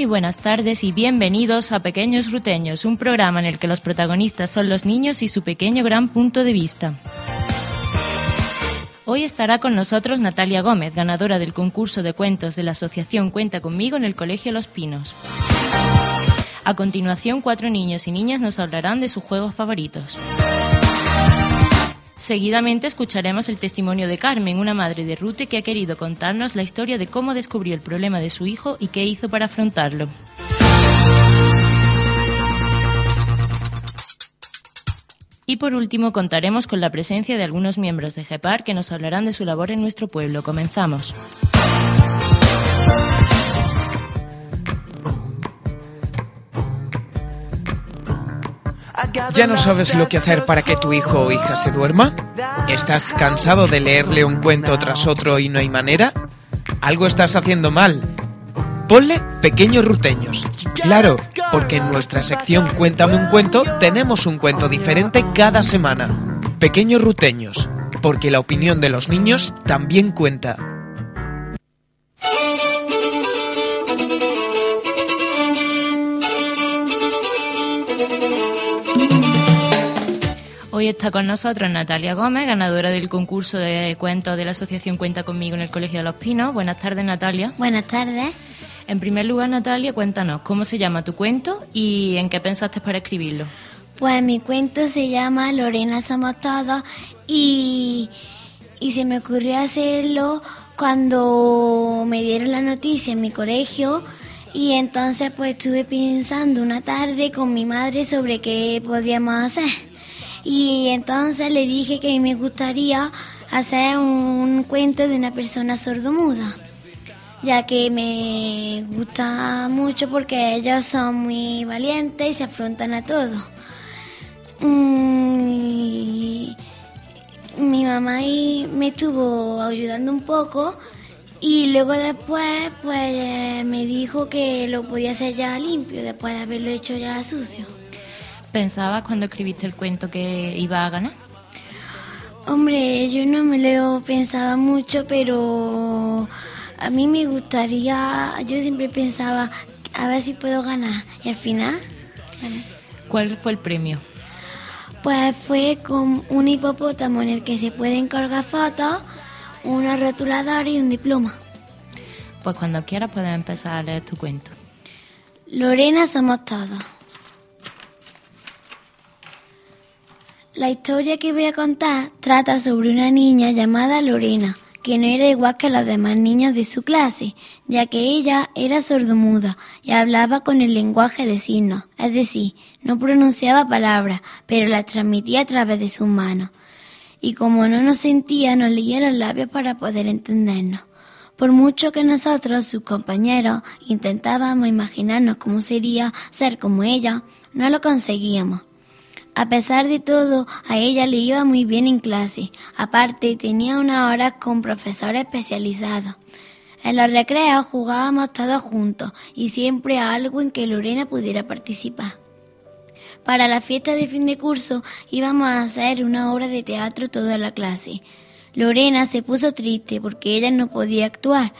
Muy buenas tardes y bienvenidos a Pequeños Ruteños, un programa en el que los protagonistas son los niños y su pequeño gran punto de vista. Hoy estará con nosotros Natalia Gómez, ganadora del concurso de cuentos de la Asociación Cuenta conmigo en el Colegio Los Pinos. A continuación, cuatro niños y niñas nos hablarán de sus juegos favoritos. Seguidamente escucharemos el testimonio de Carmen, una madre de Rute que ha querido contarnos la historia de cómo descubrió el problema de su hijo y qué hizo para afrontarlo. Y por último contaremos con la presencia de algunos miembros de GEPAR que nos hablarán de su labor en nuestro pueblo. Comenzamos. ¿Ya no sabes lo que hacer para que tu hijo o hija se duerma? ¿Estás cansado de leerle un cuento tras otro y no hay manera? Algo estás haciendo mal. Ponle pequeños ruteños. Claro, porque en nuestra sección Cuéntame un cuento tenemos un cuento diferente cada semana. Pequeños ruteños, porque la opinión de los niños también cuenta. Está con nosotros Natalia Gómez, ganadora del concurso de cuentos de la Asociación Cuenta conmigo en el Colegio de los Pinos. Buenas tardes, Natalia. Buenas tardes. En primer lugar, Natalia, cuéntanos cómo se llama tu cuento y en qué pensaste para escribirlo. Pues mi cuento se llama Lorena Somos Todos y, y se me ocurrió hacerlo cuando me dieron la noticia en mi colegio y entonces pues estuve pensando una tarde con mi madre sobre qué podíamos hacer. Y entonces le dije que me gustaría hacer un cuento de una persona sordomuda, ya que me gusta mucho porque ellos son muy valientes y se afrontan a todo. Mm, mi mamá me estuvo ayudando un poco y luego después pues me dijo que lo podía hacer ya limpio después de haberlo hecho ya sucio. ¿Pensabas cuando escribiste el cuento que iba a ganar? Hombre, yo no me lo pensaba mucho, pero a mí me gustaría, yo siempre pensaba a ver si puedo ganar. Y al final... ¿Cuál fue el premio? Pues fue con un hipopótamo en el que se pueden colgar fotos, una rotuladora y un diploma. Pues cuando quieras puedes empezar a leer tu cuento. Lorena somos todos. La historia que voy a contar trata sobre una niña llamada Lorena, que no era igual que los demás niños de su clase, ya que ella era sordomuda y hablaba con el lenguaje de signos, es decir, no pronunciaba palabras, pero las transmitía a través de sus manos. Y como no nos sentía, nos leía los labios para poder entendernos. Por mucho que nosotros, sus compañeros, intentábamos imaginarnos cómo sería ser como ella, no lo conseguíamos. A pesar de todo, a ella le iba muy bien en clase. Aparte, tenía unas horas con profesores especializados. En los recreos jugábamos todos juntos y siempre a algo en que Lorena pudiera participar. Para la fiesta de fin de curso íbamos a hacer una obra de teatro toda la clase. Lorena se puso triste porque ella no podía actuar.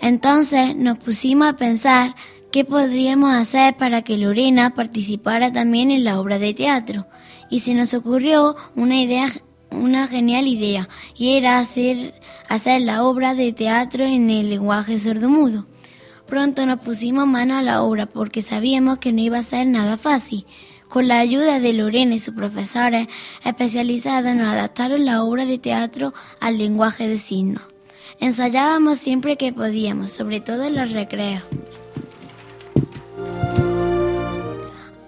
Entonces nos pusimos a pensar qué podríamos hacer para que Lorena participara también en la obra de teatro. Y se nos ocurrió una idea, una genial idea, y era hacer, hacer la obra de teatro en el lenguaje sordomudo. Pronto nos pusimos mano a la obra porque sabíamos que no iba a ser nada fácil. Con la ayuda de Lorena y sus profesores especializados nos adaptaron la obra de teatro al lenguaje de signos. Ensayábamos siempre que podíamos, sobre todo en los recreos.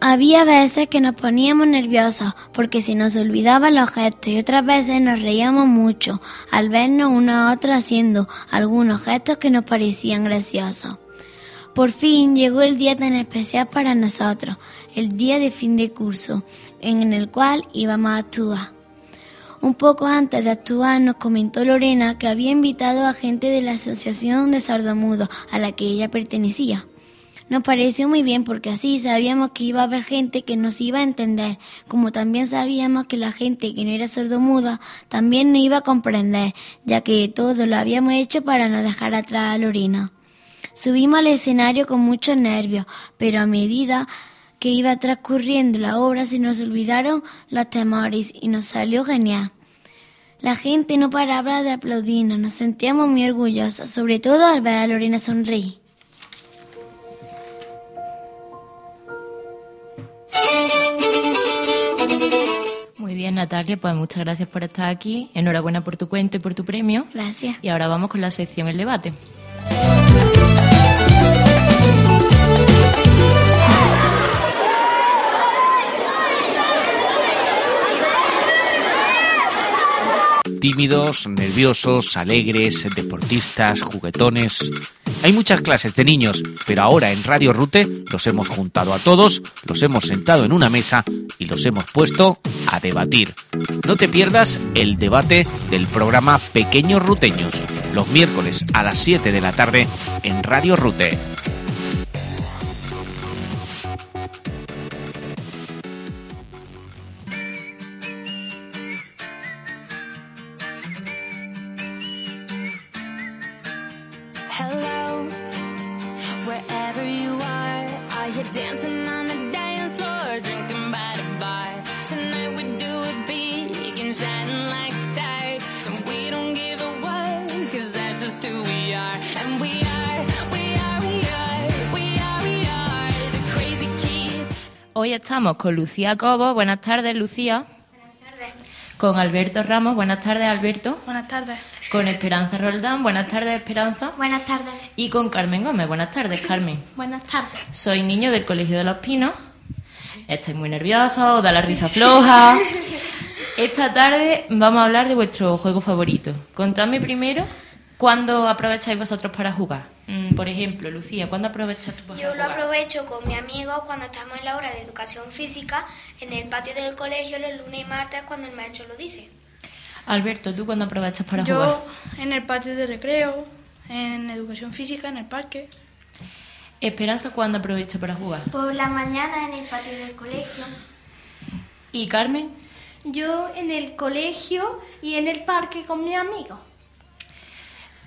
Había veces que nos poníamos nerviosos porque se nos olvidaban los gestos y otras veces nos reíamos mucho al vernos uno a otro haciendo algunos gestos que nos parecían graciosos. Por fin llegó el día tan especial para nosotros, el día de fin de curso, en el cual íbamos a actuar. Un poco antes de actuar nos comentó Lorena que había invitado a gente de la Asociación de Sordomudos a la que ella pertenecía. Nos pareció muy bien porque así sabíamos que iba a haber gente que nos iba a entender, como también sabíamos que la gente que no era sordomuda también nos iba a comprender, ya que todo lo habíamos hecho para no dejar atrás a Lorena. Subimos al escenario con muchos nervios, pero a medida que iba transcurriendo la obra se nos olvidaron los temores y nos salió genial. La gente no paraba de aplaudirnos, nos sentíamos muy orgullosos, sobre todo al ver a Lorena sonreír. Muy bien, Natalia, pues muchas gracias por estar aquí. Enhorabuena por tu cuento y por tu premio. Gracias. Y ahora vamos con la sección El debate. Tímidos, nerviosos, alegres, deportistas, juguetones. Hay muchas clases de niños, pero ahora en Radio Rute los hemos juntado a todos, los hemos sentado en una mesa y los hemos puesto a debatir. No te pierdas el debate del programa Pequeños Ruteños, los miércoles a las 7 de la tarde en Radio Rute. Estamos con Lucía Cobo. Buenas tardes, Lucía. Con Alberto Ramos. Buenas tardes, Alberto. Buenas tardes. Con Esperanza Roldán. Buenas tardes, Esperanza. Buenas tardes. Y con Carmen Gómez. Buenas tardes, Carmen. Buenas tardes. Soy niño del Colegio de los Pinos. Estáis muy nerviosos, os da la risa floja. Esta tarde vamos a hablar de vuestro juego favorito. Contadme primero cuándo aprovecháis vosotros para jugar. Mm, por ejemplo, Lucía, ¿cuándo aprovechas para Yo lo aprovecho con mi amigo cuando estamos en la hora de educación física en el patio del colegio los lunes y martes cuando el maestro lo dice. Alberto, ¿tú cuándo aprovechas para Yo jugar? en el patio de recreo, en educación física, en el parque. Esperanza, ¿cuándo aprovecha para jugar? Por la mañana en el patio del colegio. ¿Y Carmen? Yo en el colegio y en el parque con mis amigos.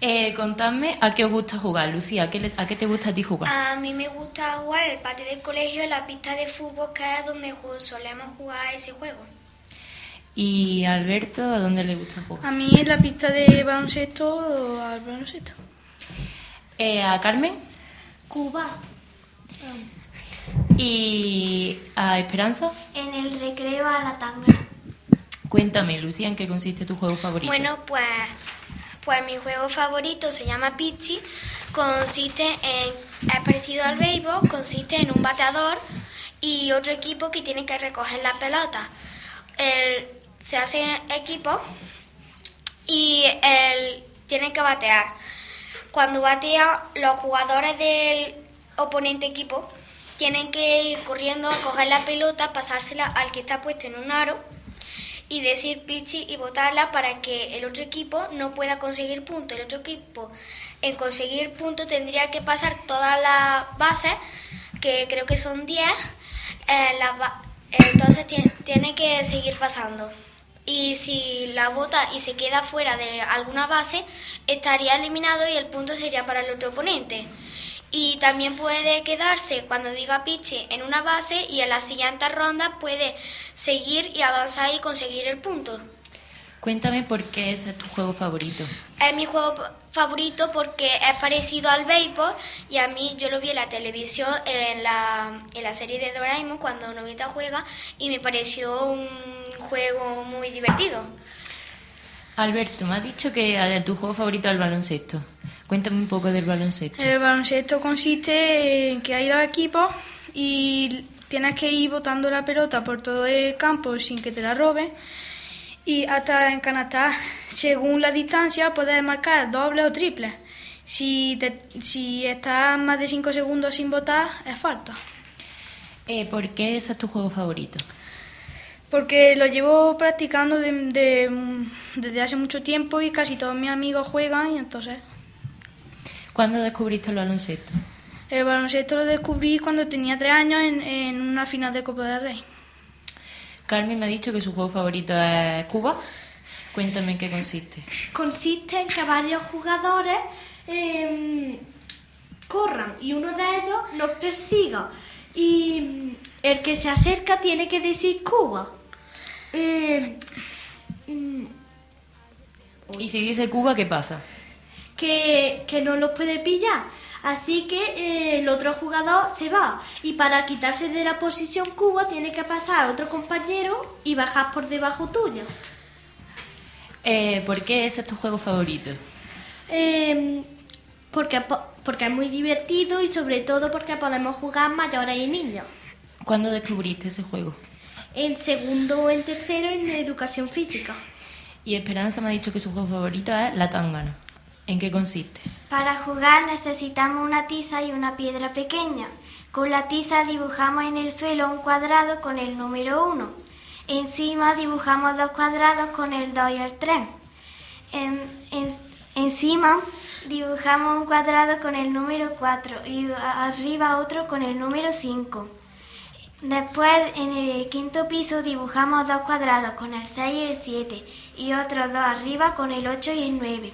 Eh, contadme a qué os gusta jugar, Lucía, ¿a qué, le- a qué te gusta a ti jugar? A mí me gusta jugar el patio del colegio en la pista de fútbol que es donde solemos jugar ese juego. ¿Y Alberto, a dónde le gusta jugar? A mí en la pista de baloncesto o al baloncesto. Eh, ¿A Carmen? Cuba. ¿Y a Esperanza? En el recreo a la tanga. Cuéntame, Lucía, ¿en qué consiste tu juego favorito? Bueno, pues, pues mi juego favorito se llama Pichi. Consiste en, es parecido al béisbol, consiste en un bateador y otro equipo que tiene que recoger la pelota. El- se hace equipo y él tiene que batear. Cuando batea, los jugadores del oponente equipo tienen que ir corriendo a coger la pelota, pasársela al que está puesto en un aro y decir pichi y botarla para que el otro equipo no pueda conseguir puntos. El otro equipo en conseguir puntos tendría que pasar todas las bases, que creo que son 10, eh, entonces tie- tiene que seguir pasando. Y si la bota y se queda fuera de alguna base, estaría eliminado y el punto sería para el otro oponente. Y también puede quedarse cuando diga piche en una base y en la siguiente ronda puede seguir y avanzar y conseguir el punto. Cuéntame por qué es tu juego favorito. Es mi juego favorito porque es parecido al béisbol y a mí yo lo vi en la televisión en la, en la serie de Doraemon cuando Novita juega y me pareció un juego muy divertido. Alberto, me has dicho que tu juego favorito es el baloncesto. Cuéntame un poco del baloncesto. El baloncesto consiste en que hay dos equipos y tienes que ir botando la pelota por todo el campo sin que te la roben y hasta encanastar. Según la distancia puedes marcar doble o triple. Si, te- si estás más de 5 segundos sin botar, es falta. Eh, ¿Por qué ese es tu juego favorito? Porque lo llevo practicando de- de- desde hace mucho tiempo y casi todos mis amigos juegan y entonces... ¿Cuándo descubriste el baloncesto? El baloncesto lo descubrí cuando tenía tres años en, en una final de Copa del Rey. Carmen me ha dicho que su juego favorito es Cuba. Cuéntame en qué consiste. Consiste en que varios jugadores eh, corran y uno de ellos nos persiga. Y mm, el que se acerca tiene que decir Cuba. Eh, mm, Y si dice Cuba, ¿qué pasa? Que, que no los puede pillar. Así que eh, el otro jugador se va. Y para quitarse de la posición Cuba tiene que pasar a otro compañero y bajar por debajo tuyo. Eh, ¿Por qué ese es tu juego favorito? Eh, porque, po- porque es muy divertido y sobre todo porque podemos jugar mayores y niños. ¿Cuándo descubriste ese juego? En segundo o en tercero en educación física. Y Esperanza me ha dicho que su juego favorito es la tangana. ¿En qué consiste? Para jugar necesitamos una tiza y una piedra pequeña. Con la tiza dibujamos en el suelo un cuadrado con el número 1. Encima dibujamos dos cuadrados con el 2 y el 3. En- en- encima dibujamos un cuadrado con el número 4 y arriba otro con el número 5. Después, en el quinto piso dibujamos dos cuadrados con el 6 y el 7 y otros dos arriba con el 8 y el 9.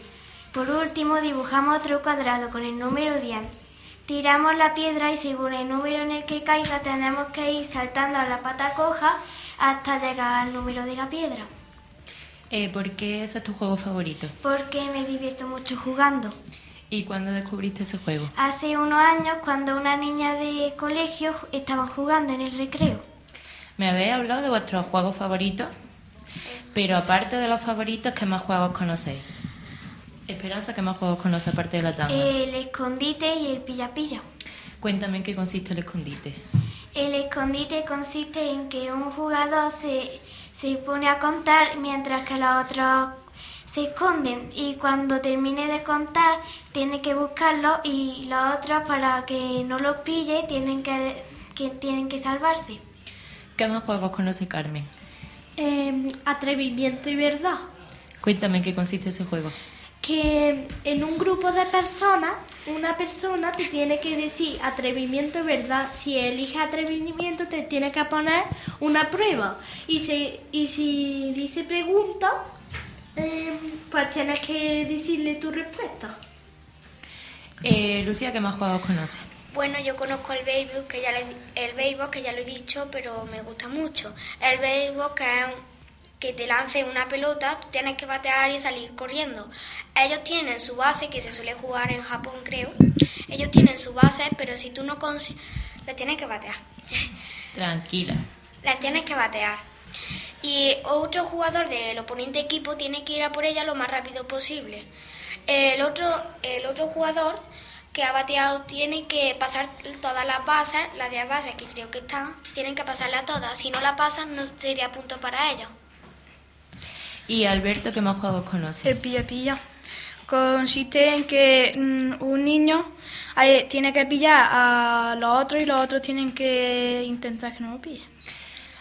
Por último, dibujamos otro cuadrado con el número 10. Tiramos la piedra y según el número en el que caiga tenemos que ir saltando a la pata coja hasta llegar al número de la piedra. Eh, ¿Por qué ese es tu juego favorito? Porque me divierto mucho jugando. ¿Y cuándo descubriste ese juego? Hace unos años, cuando una niña de colegio estaban jugando en el recreo. Me habéis hablado de vuestros juegos favoritos, pero aparte de los favoritos, ¿qué más juegos conocéis? Esperanza, ¿qué más juegos conoce aparte de la tanga? El escondite y el pilla-pilla. Cuéntame en qué consiste el escondite. El escondite consiste en que un jugador se, se pone a contar mientras que los otros se esconden y cuando termine de contar tiene que buscarlo y los otros para que no los pille tienen que, que tienen que salvarse. ¿Qué más juegos conoce Carmen? Eh, atrevimiento y verdad. Cuéntame en qué consiste ese juego. Que en un grupo de personas, una persona te tiene que decir atrevimiento verdad. Si eliges atrevimiento, te tiene que poner una prueba. Y, si y si dice pregunta, eh, pues tienes que decirle tu respuesta. Eh, Lucía, ¿qué más juegos conoce? Bueno, yo conozco el béisbol, que ya le- el béisbol, que ya lo he dicho, pero me gusta mucho. El béisbol que es un- que te lance una pelota, tienes que batear y salir corriendo. Ellos tienen su base, que se suele jugar en Japón, creo. Ellos tienen su base, pero si tú no consigues, la tienes que batear. Tranquila. La tienes que batear. Y otro jugador del oponente equipo tiene que ir a por ella lo más rápido posible. El otro, el otro jugador que ha bateado tiene que pasar todas las bases, las 10 bases que creo que están, tienen que pasarlas todas. Si no la pasan, no sería punto para ellos. ¿Y Alberto, qué más juegos conoce? El pilla-pilla consiste en que mm, un niño eh, tiene que pillar a los otros y los otros tienen que intentar que no lo pillen.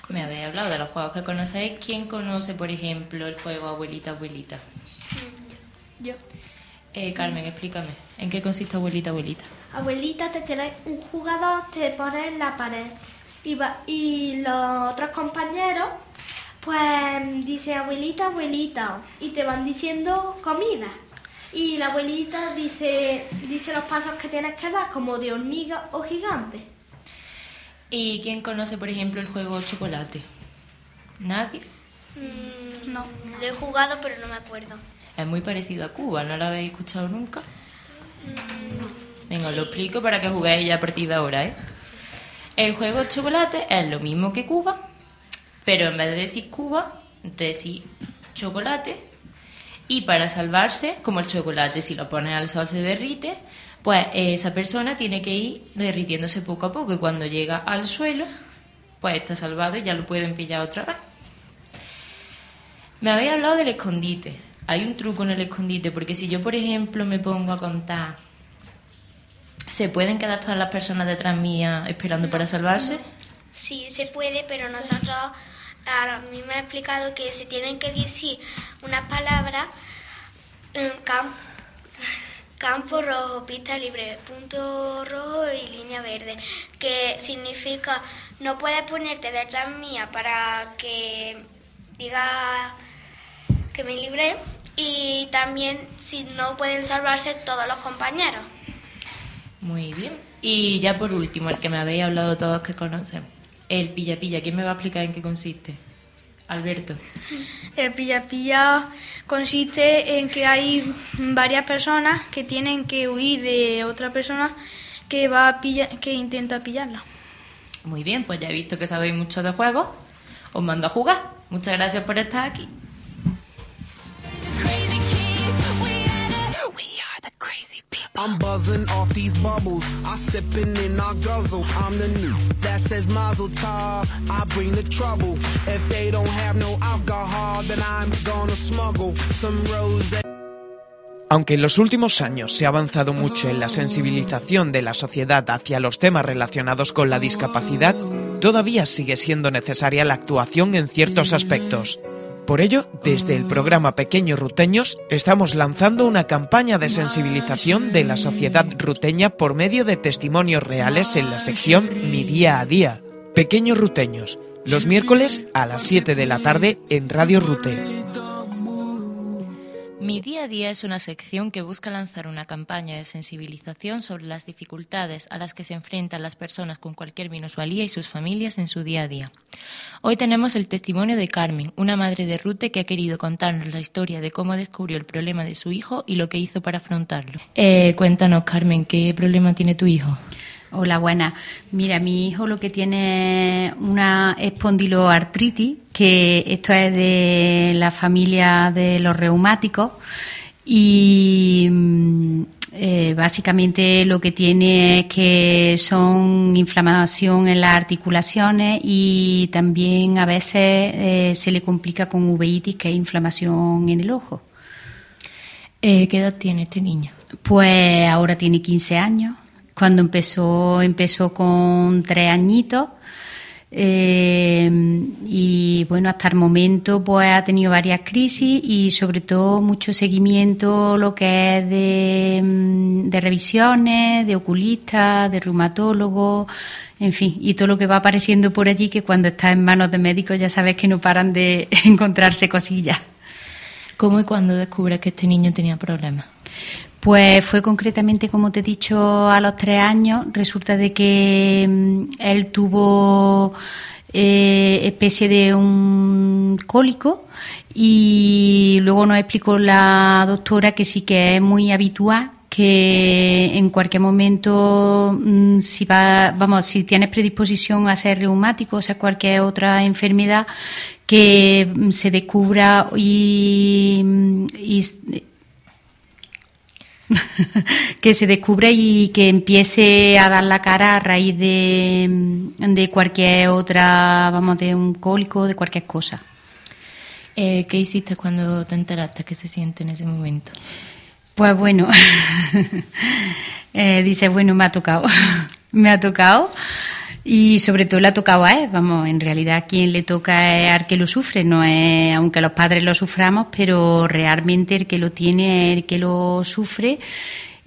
Me habéis hablado de los juegos que conocéis. ¿Quién conoce, por ejemplo, el juego Abuelita, Abuelita? Yo. Eh, Carmen, explícame. ¿En qué consiste Abuelita, Abuelita? Abuelita, te tiene un jugador, te pone en la pared. Y, va- y los otros compañeros, pues dice abuelita, abuelita. Y te van diciendo comida. Y la abuelita dice, dice los pasos que tienes que dar, como de hormiga o gigante. ¿Y quién conoce, por ejemplo, el juego Chocolate? ¿Nadie? No. Lo he jugado, pero no me acuerdo. Es muy parecido a Cuba, ¿no lo habéis escuchado nunca? Venga, os lo explico para que juguéis ya a partir de ahora, ¿eh? El juego chocolate es lo mismo que Cuba, pero en vez de decir Cuba, decir chocolate. Y para salvarse, como el chocolate, si lo pones al sol se derrite, pues eh, esa persona tiene que ir derritiéndose poco a poco y cuando llega al suelo, pues está salvado y ya lo pueden pillar otra vez. Me habéis hablado del escondite. Hay un truco en el escondite, porque si yo, por ejemplo, me pongo a contar, ¿se pueden quedar todas las personas detrás mía esperando para salvarse? Sí, se puede, pero nosotros, a mí me ha explicado que se tienen que decir unas palabras, cam- campo rojo, pista libre, punto rojo y línea verde, que significa no puedes ponerte detrás mía para que diga que me libre y también si no pueden salvarse todos los compañeros. Muy bien. Y ya por último, el que me habéis hablado todos que conocen. El pilla pilla. ¿Quién me va a explicar en qué consiste? Alberto. El pilla-pilla consiste en que hay varias personas que tienen que huir de otra persona que va a pilla- que intenta pillarla. Muy bien, pues ya he visto que sabéis mucho de juegos. Os mando a jugar. Muchas gracias por estar aquí. I'm buzzing off these bubbles. I sipping in I guzzle. I'm the new that says Mazel Tov. I bring the trouble. If they don't have no alcohol, then I'm gonna smuggle some rose. Aunque en los últimos años se ha avanzado mucho en la sensibilización de la sociedad hacia los temas relacionados con la discapacidad, todavía sigue siendo necesaria la actuación en ciertos aspectos. Por ello, desde el programa Pequeños Ruteños estamos lanzando una campaña de sensibilización de la sociedad ruteña por medio de testimonios reales en la sección Mi Día a Día. Pequeños Ruteños, los miércoles a las 7 de la tarde en Radio Rute. Mi día a día es una sección que busca lanzar una campaña de sensibilización sobre las dificultades a las que se enfrentan las personas con cualquier minusvalía y sus familias en su día a día. Hoy tenemos el testimonio de Carmen, una madre de Rute que ha querido contarnos la historia de cómo descubrió el problema de su hijo y lo que hizo para afrontarlo. Eh, cuéntanos, Carmen, ¿qué problema tiene tu hijo? Hola, buena. Mira, mi hijo lo que tiene es una espondiloartritis, que esto es de la familia de los reumáticos y mm, eh, básicamente lo que tiene es que son inflamación en las articulaciones y también a veces eh, se le complica con uveitis, que es inflamación en el ojo. Eh, ¿Qué edad tiene este niño? Pues ahora tiene 15 años. Cuando empezó, empezó con tres añitos. eh, y bueno, hasta el momento pues ha tenido varias crisis y sobre todo mucho seguimiento lo que es de, mm, de revisiones, de oculistas, de reumatólogos, en fin, y todo lo que va apareciendo por allí que cuando está en manos de médicos ya sabes que no paran de encontrarse cosillas. ¿Cómo y cuándo descubres que este niño tenía problemas? Pues fue concretamente, como te he dicho, a los tres años. Resulta de que mm, él tuvo eh, especie de un cólico y luego nos explicó la doctora que sí que es muy habitual que en cualquier momento mm, si va vamos si tienes predisposición a ser reumático o sea cualquier otra enfermedad que mm, se descubra y, y que se descubra y que empiece a dar la cara a raíz de, de cualquier otra, vamos, de un cólico, de cualquier cosa. Eh, ¿Qué hiciste cuando te enteraste que se siente en ese momento? Pues bueno, eh, dice, bueno, me ha tocado, me ha tocado y sobre todo le ha tocado a él, vamos, en realidad quien le toca es al que lo sufre, no es, aunque los padres lo suframos, pero realmente el que lo tiene es el que lo sufre.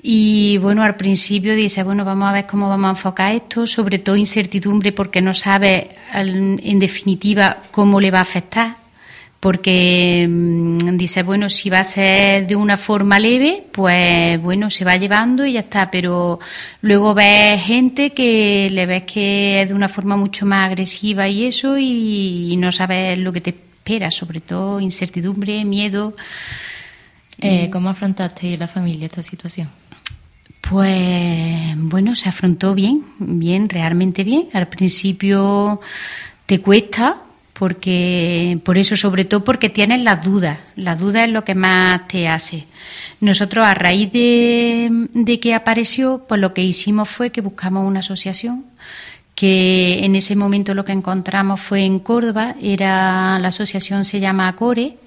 Y bueno, al principio dice, bueno, vamos a ver cómo vamos a enfocar esto, sobre todo incertidumbre porque no sabe en definitiva cómo le va a afectar porque mm, dice, bueno, si va a ser de una forma leve, pues bueno, se va llevando y ya está, pero luego ves gente que le ves que es de una forma mucho más agresiva y eso y, y no sabes lo que te espera, sobre todo incertidumbre, miedo. Eh, ¿Cómo afrontaste la familia esta situación? Pues bueno, se afrontó bien, bien, realmente bien. Al principio te cuesta, porque por eso, sobre todo porque tienes las dudas. Las dudas es lo que más te hace. Nosotros, a raíz de, de que apareció, pues lo que hicimos fue que buscamos una asociación que en ese momento lo que encontramos fue en Córdoba, era la asociación se llama Acore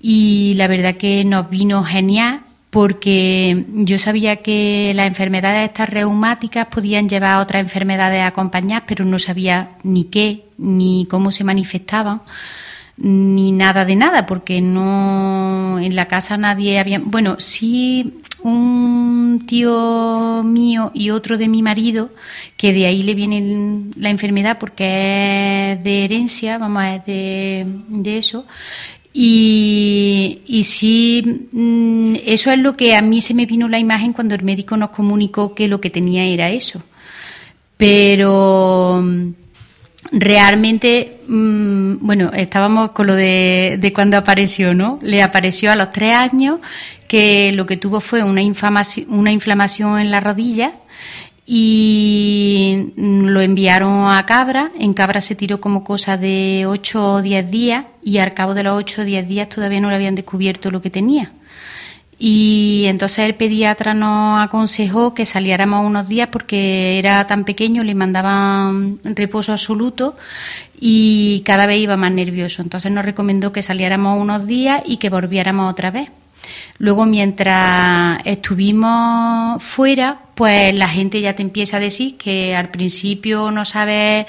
y la verdad que nos vino genial porque yo sabía que las enfermedades estas reumáticas podían llevar a otras enfermedades acompañadas, pero no sabía ni qué ni cómo se manifestaban ni nada de nada, porque no en la casa nadie había, bueno, sí un tío mío y otro de mi marido, que de ahí le viene la enfermedad porque es de herencia, vamos, es de, de eso, Y, y sí, mm, eso es lo que a mí se me vino la imagen cuando el médico nos comunicó que lo que tenía era eso. Pero mm, realmente, mm, bueno, estábamos con lo de, cuando apareció, ¿no? Le apareció a los tres años que lo que tuvo fue una una inflamación en la rodilla y lo enviaron a Cabra. En Cabra se tiró como cosa de 8 o 10 días y al cabo de los 8 o 10 días todavía no le habían descubierto lo que tenía. Y entonces el pediatra nos aconsejó que saliéramos unos días porque era tan pequeño, le mandaban reposo absoluto y cada vez iba más nervioso. Entonces nos recomendó que saliéramos unos días y que volviéramos otra vez. Luego, mientras estuvimos fuera, pues la gente ya te empieza a decir que al principio no sabes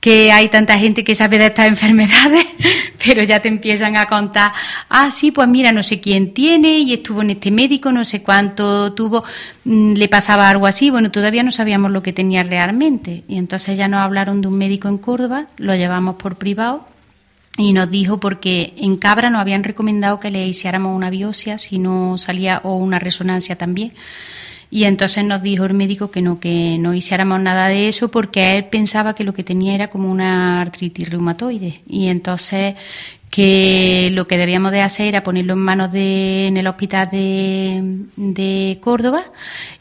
que hay tanta gente que sabe de estas enfermedades, pero ya te empiezan a contar, ah, sí, pues mira, no sé quién tiene y estuvo en este médico, no sé cuánto tuvo, mm, le pasaba algo así, bueno, todavía no sabíamos lo que tenía realmente. Y entonces ya nos hablaron de un médico en Córdoba, lo llevamos por privado y nos dijo porque en Cabra nos habían recomendado que le hiciéramos una biopsia si no salía o una resonancia también. Y entonces nos dijo el médico que no, que no hiciéramos nada de eso porque él pensaba que lo que tenía era como una artritis reumatoide. Y entonces que lo que debíamos de hacer era ponerlo en manos de, en el hospital de, de Córdoba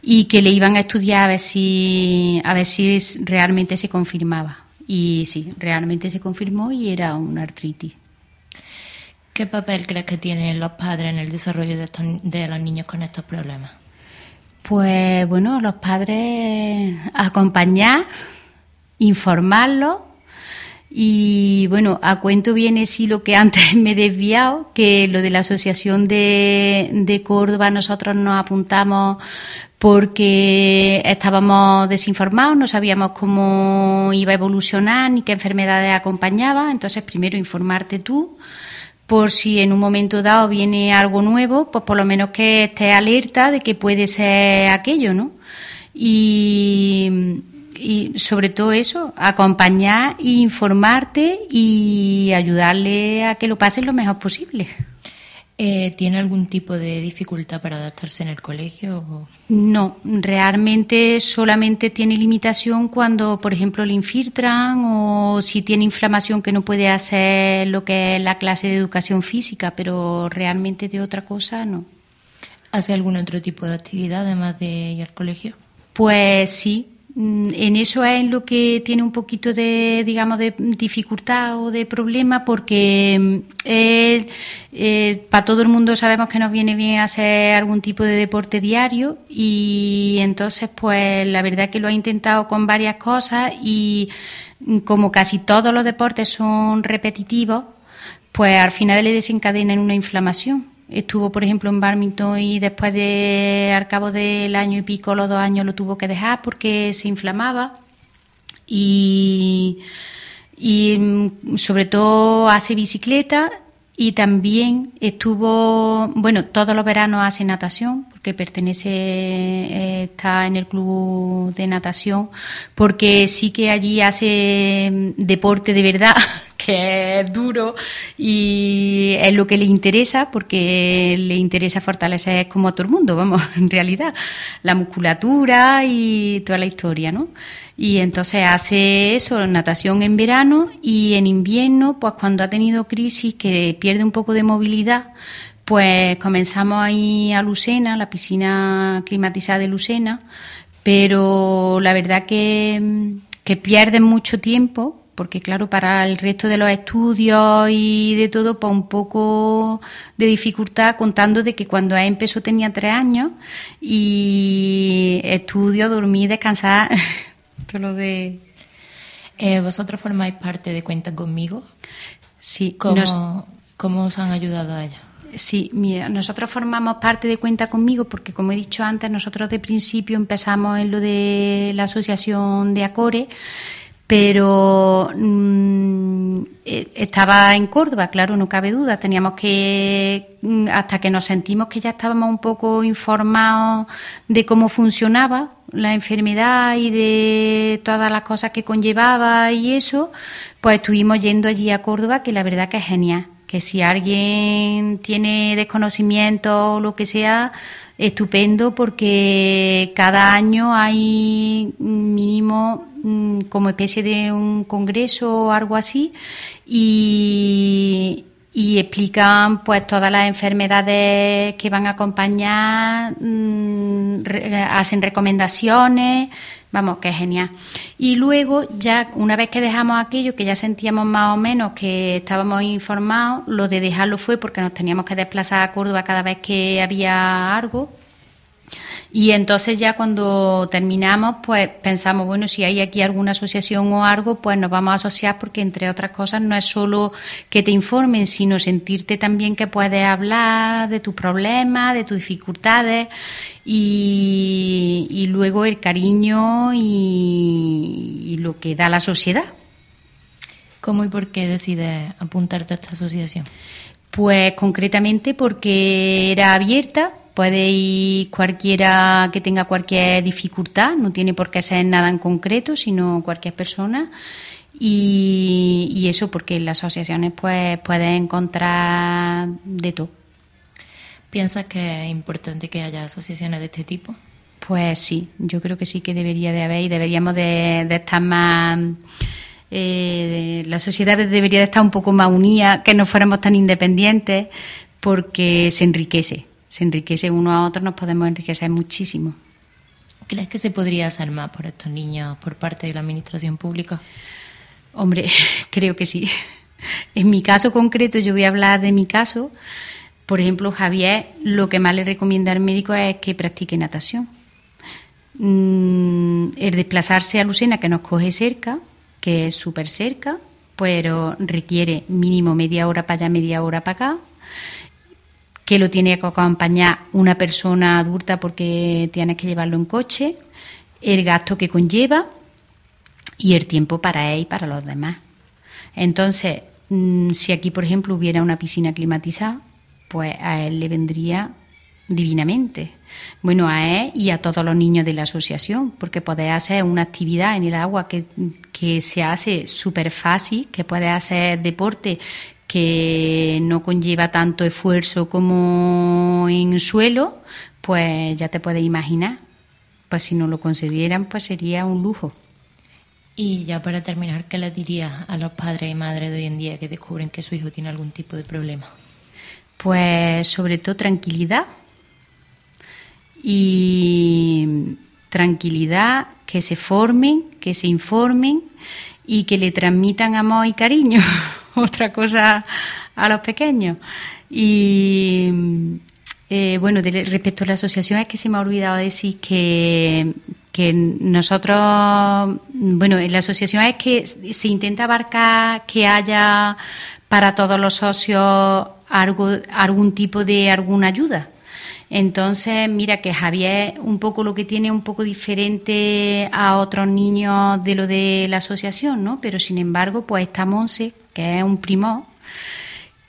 y que le iban a estudiar a ver si, a ver si realmente se confirmaba. Y sí, realmente se confirmó y era una artritis. ¿Qué papel crees que tienen los padres en el desarrollo de, estos, de los niños con estos problemas? Pues bueno, los padres acompañar, informarlos y bueno, a cuento viene sí lo que antes me he desviado, que lo de la Asociación de, de Córdoba nosotros nos apuntamos porque estábamos desinformados, no sabíamos cómo iba a evolucionar ni qué enfermedades acompañaba, entonces primero informarte tú por si en un momento dado viene algo nuevo, pues por lo menos que estés alerta de que puede ser aquello, ¿no? Y, y sobre todo eso, acompañar e informarte y ayudarle a que lo pasen lo mejor posible. Eh, ¿Tiene algún tipo de dificultad para adaptarse en el colegio? o- No, realmente solamente tiene limitación cuando, por ejemplo, le infiltran o si tiene inflamación que no puede hacer lo que es la clase de educación física, pero realmente de otra cosa no. ¿Hace algún otro tipo de actividad además de ir al colegio? Pues sí, en eso es en lo que tiene un poquito de, digamos, de dificultad o de problema, porque mm, para todo el mundo sabemos que nos viene bien hacer algún tipo de deporte diario y entonces, pues la verdad que lo ha intentado con varias cosas y mm, como casi todos los deportes son repetitivos, pues al final le desencadenan una inflamación. Estuvo, por ejemplo, en badminton y después de, al cabo del año y pico, los dos años, lo tuvo que dejar porque se inflamaba. Y, y mm, sobre todo hace bicicleta y también estuvo, bueno, todos los veranos hace natación, porque pertenece, eh, está en el club de natación, porque sí que allí hace mm, deporte de verdad, que es duro y es lo que le interesa, porque le interesa fortalecer como a todo el mundo, vamos, en realidad, la musculatura y toda la historia, ¿no? Y entonces hace eso, natación en verano y en invierno, pues cuando ha tenido crisis que pierde un poco de movilidad, pues comenzamos ahí a Lucena, la piscina climatizada de Lucena, pero la verdad que, que pierden mucho tiempo, porque claro, para el resto de los estudios y de todo, pues un poco de dificultad, contando de que cuando él empezó tenía tres años y estudio, dormir, descansar, todo lo de... Eh, ¿Vosotros formáis parte de Cuenta conmigo? Sí, ¿Cómo, nos- cómo os han ayudado a ella? Sí, mira, nosotros formamos parte de Cuenta conmigo porque, como he dicho antes, nosotros de principio empezamos en lo de la asociación de Acore, pero mm, eh, estaba en Córdoba, claro, no cabe duda. Teníamos que, mm, hasta que nos sentimos que ya estábamos un poco informados de cómo funcionaba la enfermedad y de todas las cosas que conllevaba y eso, pues estuvimos yendo allí a Córdoba, que la verdad que es genial. Que si alguien tiene desconocimiento o lo que sea, estupendo porque cada año hay mínimo mm, como especie de un congreso o algo así y, explican pues todas las enfermedades que van a acompañar, mm, hacen recomendaciones, vamos, que es genial. Y luego ya una vez que dejamos aquello, que ya sentíamos más o menos que estábamos informados, lo de dejarlo fue porque nos teníamos que desplazar a Córdoba cada vez que había algo. Y entonces ya cuando terminamos, pues pensamos, bueno, si hay aquí alguna asociación o algo, pues nos vamos a asociar porque entre otras cosas no es solo que te informen, sino sentirte también que puedes hablar de tus problemas, de tus dificultades y, y luego el cariño y, y lo que da la sociedad. ¿Cómo y por qué decides apuntarte a esta asociación? Pues concretamente porque era abierta, puede ir cualquiera que tenga cualquier dificultad, no tiene por qué ser nada en concreto, sino cualquier persona. Y, y eso porque las asociaciones pues puedes encontrar de todo. ¿Piensas que es importante que haya asociaciones de este tipo? Pues sí, yo creo que sí que debería de haber y deberíamos de, de estar más... eh, la sociedad debería de estar un poco más unida, que no fuéramos tan independientes, porque se enriquece, se enriquece uno a otro, nos podemos enriquecer muchísimo. ¿Crees que se podría hacer más por estos niños por parte de la administración pública? Hombre, creo que sí. En mi caso concreto, yo voy a hablar de mi caso. Por ejemplo, Javier, lo que más le recomienda al médico es que practique natación. Mm, el desplazarse a Lucena, que nos coge cerca, que es súper cerca, pero requiere mínimo media hora para allá, media hora para acá, que lo tiene que acompañar una persona adulta porque tienes que llevarlo en coche, el gasto que conlleva y el tiempo para él y para los demás. Entonces, mm, si aquí, por ejemplo, hubiera una piscina climatizada, pues a él le vendría divinamente. Bueno, a él y a todos los niños de la asociación, porque podés hacer una actividad en el agua que, que se hace súper fácil, que puedes hacer deporte que no conlleva tanto esfuerzo como en suelo, pues ya te puedes imaginar. Pues si no lo concedieran, pues sería un lujo. Y ya para terminar, ¿qué les dirías a los padres y madres de hoy en día que descubren que su hijo tiene algún tipo de problema? Pues sobre todo tranquilidad y tranquilidad, que se formen, que se informen y que le transmitan amor y cariño, otra cosa a los pequeños. Y eh, bueno, de- respecto a la asociación es que se me ha olvidado decir que, que nosotros, bueno, en la asociación es que se intenta abarcar que haya para todos los socios algo, algún tipo de alguna ayuda. Entonces, mira que Javier un poco lo que tiene un poco diferente a otros niños de lo de la asociación, ¿no? Pero sin embargo, pues está Monse, que es un primo,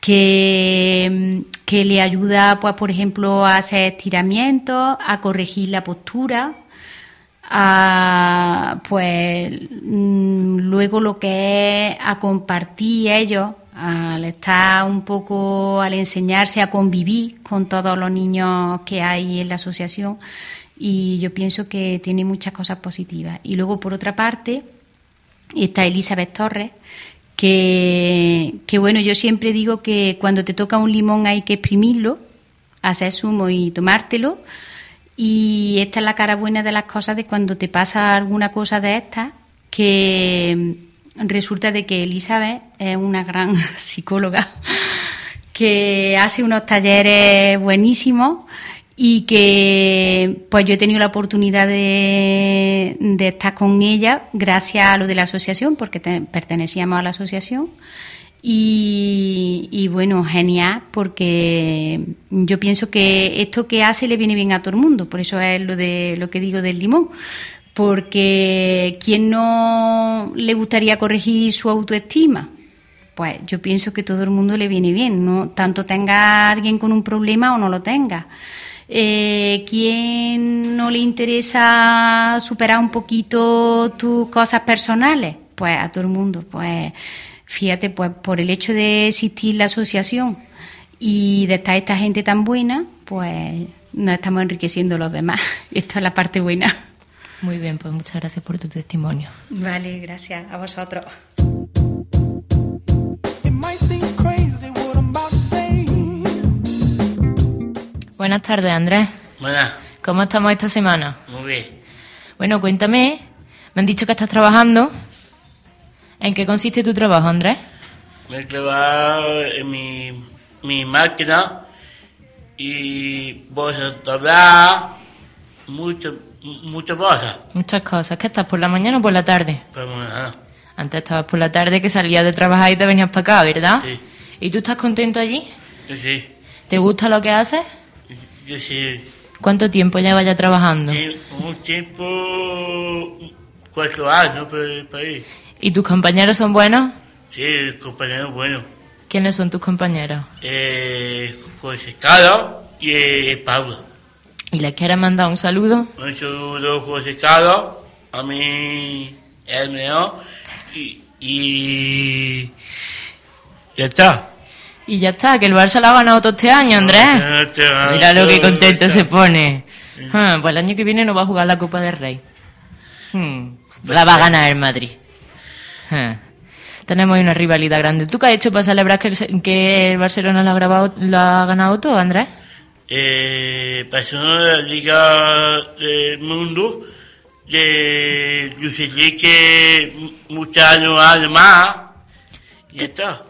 que, que le ayuda, pues, por ejemplo, a hacer estiramientos, a corregir la postura, a, pues, mm, luego lo que es a compartir ellos, al estar un poco, al enseñarse a convivir con todos los niños que hay en la asociación. Y yo pienso que tiene muchas cosas positivas. Y luego, por otra parte, está Elizabeth Torres, que, bueno, yo siempre digo que cuando te toca un limón hay que exprimirlo, hacer zumo y tomártelo. Y esta es la cara buena de las cosas de cuando te pasa alguna cosa de estas, que resulta de que Elizabeth es una gran psicóloga que hace unos talleres buenísimos y que pues yo he tenido la oportunidad de, estar con ella gracias a lo de la asociación, porque te- pertenecíamos a la asociación. Y, y bueno, genial, porque yo pienso que esto que hace le viene bien a todo el mundo, por eso es lo de lo que digo del limón, porque ¿quién no le gustaría corregir su autoestima? Pues yo pienso que todo el mundo le viene bien, no tanto tenga alguien con un problema o no lo tenga. Eh, ¿Quién no le interesa superar un poquito tus cosas personales? Pues a todo el mundo. Pues Fíjate, pues por el hecho de existir la asociación y de estar esta gente tan buena, pues nos estamos enriqueciendo los demás. Esto es la parte buena. Muy bien, pues muchas gracias por tu testimonio. Vale, gracias a vosotros. Buenas tardes, Andrés. Buenas, ¿Cómo estamos esta semana? muy bien. Bueno, cuéntame. Me han dicho que estás trabajando. ¿En qué consiste tu trabajo, Andrés? Me he clavado en mi, mi máquina y voy a hablar mucho, muchas cosas. Muchas cosas. ¿Qué estás por la mañana o por la tarde? Pero bueno, Antes estabas por la tarde que salías de trabajar y te venías para acá, ¿verdad? Sí. ¿Y tú estás contento allí? sí, ¿Te gusta lo que haces? Yo sí. ¿Cuánto tiempo llevas ya trabajando? Sí, un tiempo, cuatro años por el país. ¿Y tus compañeros son buenos? Sí, el compañero bueno. ¿Quiénes son tus compañeros? Eh, José Carlos y eh, Pablo. ¿Y les quieres mandar un saludo? Un saludo José Carlos, a mí el mío y, y ya está. Y ya está, que el Barça lo ha ganado todo este año, Andrés. Mira lo que contento se pone. Ah, pues el año que viene no va a jugar la Copa del Rey. Hmm, La va a ganar el Madrid. Ah, Tenemos una rivalidad grande. ¿Tú qué has hecho para celebrar que el, que el Barcelona lo ha, grabado, lo ha ganado todo, Andrés? Eh, pasó la Liga del Mundo de Luis Enrique muchos años además.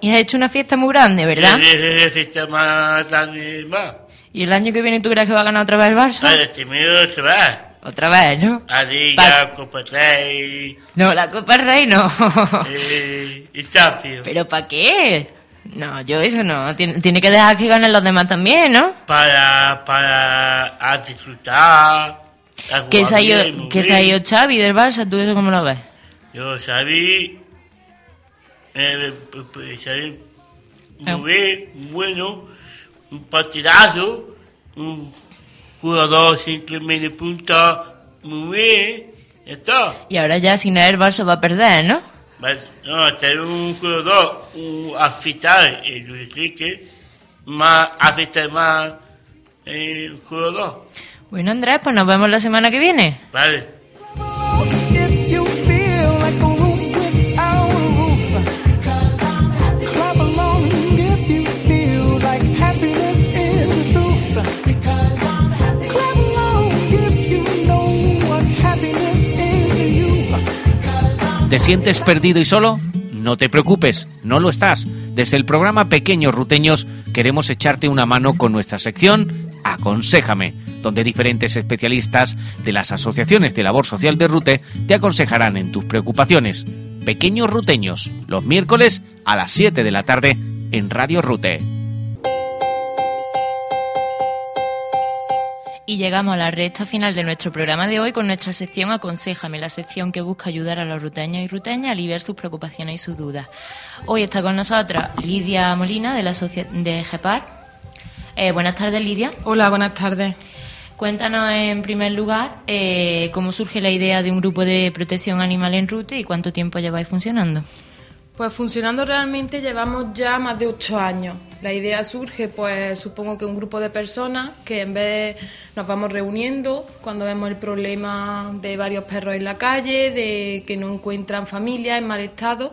Y has hecho una fiesta muy grande, ¿verdad? La fiesta más grande más. ¿Y el año que viene tú crees que va a ganar otra vez el Barça? Para este medio otra vez. Otra vez, ¿no? La Liga, Copa Rey, No, la Copa Rey no. eh, y Champions. ¿Pero para qué? No, yo eso no. Tiene, tiene que dejar que ganen los demás también, ¿no? Para, para disfrutar. jugar se, ha ido, Xavi del Barça, ¿tú eso cómo lo ves? Yo sabí, eh, pues, pues, sabí Ah. bueno, un partidazo, un jugador simplemente punta muy bien, ya está. Y ahora ya sin el Barça va a perder, ¿no? No, tener un jugador, un afectar el Luis Enrique, más afectar más el jugador, Bueno, Andrés, pues nos vemos la semana que viene. ¿vale? ¿Te sientes perdido y solo? No te preocupes, no lo estás. Desde el programa Pequeños Ruteños queremos echarte una mano con nuestra sección Aconséjame, donde diferentes especialistas de las asociaciones de labor social de Rute te aconsejarán en tus preocupaciones. Pequeños Ruteños, los miércoles a las 7 de la tarde en Radio Rute. Y llegamos a la recta final de nuestro programa de hoy con nuestra sección Aconséjame, la sección que busca ayudar a los ruteños y ruteñas a aliviar sus preocupaciones y sus dudas. Hoy está con nosotras Lidia Molina de la socia- de GEPAR. Eh, buenas tardes, Lidia. Hola, buenas tardes. Cuéntanos en primer lugar eh, cómo surge la idea de un grupo de protección animal en Rute y cuánto tiempo lleváis funcionando. Pues funcionando realmente llevamos ya más de ocho años. La idea surge, pues supongo que un grupo de personas que en vez nos vamos reuniendo cuando vemos el problema de varios perros en la calle, de que no encuentran familia en mal estado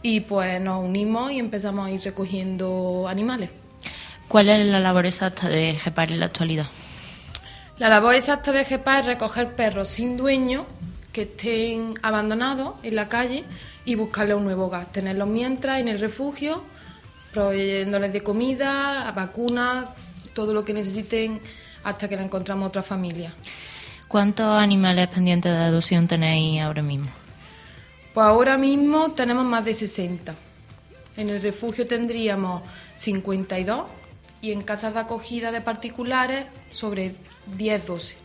y pues nos unimos y empezamos a ir recogiendo animales. ¿Cuál es la labor exacta de GEPAR en la actualidad? La labor exacta de GEPA es recoger perros sin dueño que estén abandonados en la calle y buscarle un nuevo hogar. Tenerlos mientras en el refugio, proveyéndoles de comida, vacunas, todo lo que necesiten hasta que le encontramos otra familia. ¿Cuántos animales pendientes de adopción tenéis ahora mismo? Pues ahora mismo tenemos más de 60. En el refugio tendríamos 52 y en casas de acogida de particulares sobre 10, 12.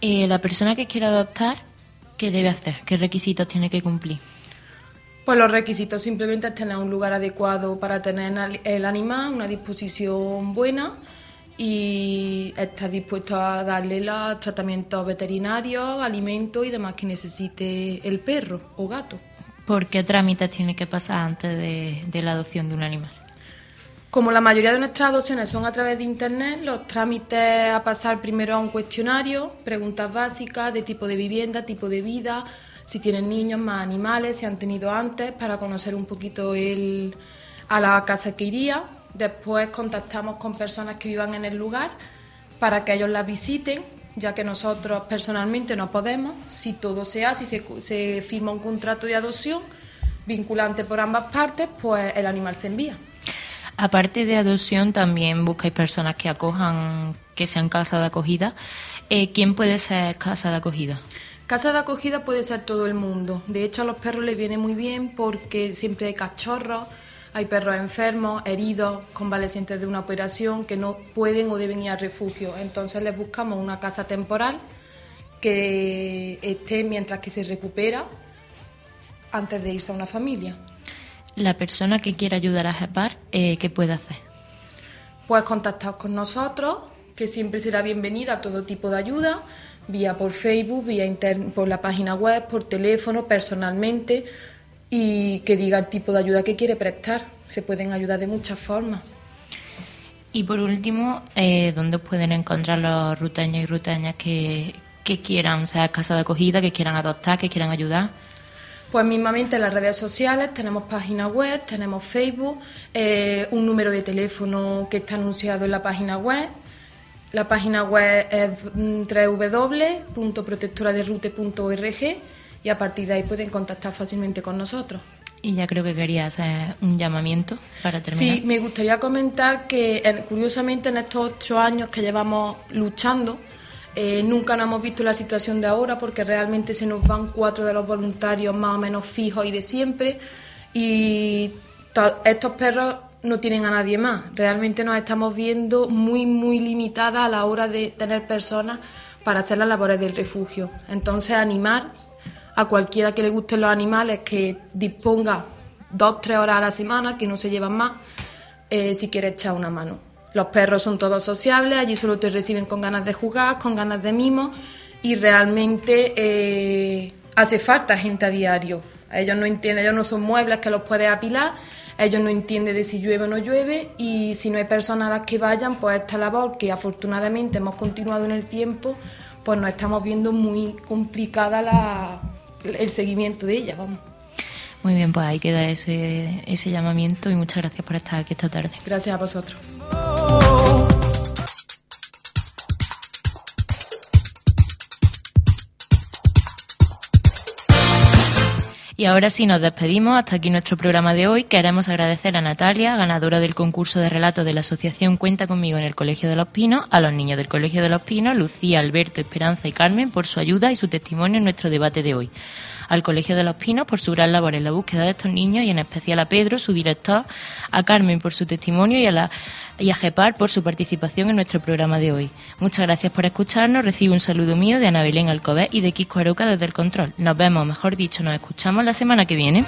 Eh, la persona que quiera adoptar, ¿qué debe hacer? ¿Qué requisitos tiene que cumplir? Pues los requisitos simplemente es tener un lugar adecuado para tener el animal, una disposición buena y estar dispuesto a darle los tratamientos veterinarios, alimentos y demás que necesite el perro o gato. ¿Por qué trámites tiene que pasar antes de, de la adopción de un animal? Como la mayoría de nuestras adopciones son a través de Internet, los trámites a pasar primero a un cuestionario, preguntas básicas de tipo de vivienda, tipo de vida, si tienen niños, más animales, si han tenido antes, para conocer un poquito el, a la casa que iría. Después contactamos con personas que vivan en el lugar para que ellos la visiten, ya que nosotros personalmente no podemos. Si todo se hace, si se, se firma un contrato de adopción vinculante por ambas partes, pues el animal se envía. Aparte de adopción, también buscáis personas que acojan, que sean casa de acogida. Eh, ¿Quién puede ser casa de acogida? Casa de acogida puede ser todo el mundo. De hecho, a los perros les viene muy bien porque siempre hay cachorros, hay perros enfermos, heridos, convalecientes de una operación que no pueden o deben ir al refugio. Entonces les buscamos una casa temporal que esté mientras que se recupera antes de irse a una familia. La persona que quiera ayudar a JEPAR, eh, ¿qué puede hacer? Puedes contactar con nosotros, que siempre será bienvenida a todo tipo de ayuda, vía por Facebook, vía inter- por la página web, por teléfono, personalmente, y que diga el tipo de ayuda que quiere prestar. Se pueden ayudar de muchas formas. Y por último, eh, ¿dónde pueden encontrar los ruteños y ruteñas que, que quieran ser casa de acogida, que quieran adoptar, que quieran ayudar? Pues mismamente en las redes sociales tenemos página web, tenemos Facebook, eh, un número de teléfono que está anunciado en la página web. La página web es mm, www.protectoraderrute.org y a partir de ahí pueden contactar fácilmente con nosotros. Y ya creo que quería hacer un llamamiento para terminar. Sí, me gustaría comentar que en- curiosamente en estos ocho años que llevamos luchando, eh, nunca nos hemos visto la situación de ahora porque realmente se nos van cuatro de los voluntarios más o menos fijos y de siempre y to- estos perros no tienen a nadie más. Realmente nos estamos viendo muy, muy limitadas a la hora de tener personas para hacer las labores del refugio. Entonces animar a cualquiera que le gusten los animales que disponga dos, tres horas a la semana, que no se llevan más, eh, si quiere echar una mano. Los perros son todos sociables, allí solo te reciben con ganas de jugar, con ganas de mimo y realmente eh, hace falta gente a diario. Ellos no entienden, ellos no son muebles que los puedes apilar, ellos no entienden de si llueve o no llueve y si no hay personas a las que vayan, pues esta labor que afortunadamente hemos continuado en el tiempo, pues nos estamos viendo muy complicada la, el seguimiento de ella, vamos. Muy bien, pues ahí queda ese, ese llamamiento y muchas gracias por estar aquí esta tarde. Gracias a vosotros. Y ahora sí nos despedimos. Hasta aquí nuestro programa de hoy. Queremos agradecer a Natalia, ganadora del concurso de relato de la Asociación Cuenta conmigo en el Colegio de los Pinos, a los niños del Colegio de los Pinos, Lucía, Alberto, Esperanza y Carmen por su ayuda y su testimonio en nuestro debate de hoy. Al Colegio de los Pinos por su gran labor en la búsqueda de estos niños y en especial a Pedro, su director, a Carmen por su testimonio y a la y a Gepar por su participación en nuestro programa de hoy. Muchas gracias por escucharnos. Recibe un saludo mío de Ana Belén Alcobé y de Kiko Aroca desde el control. Nos vemos, mejor dicho, nos escuchamos la semana que viene.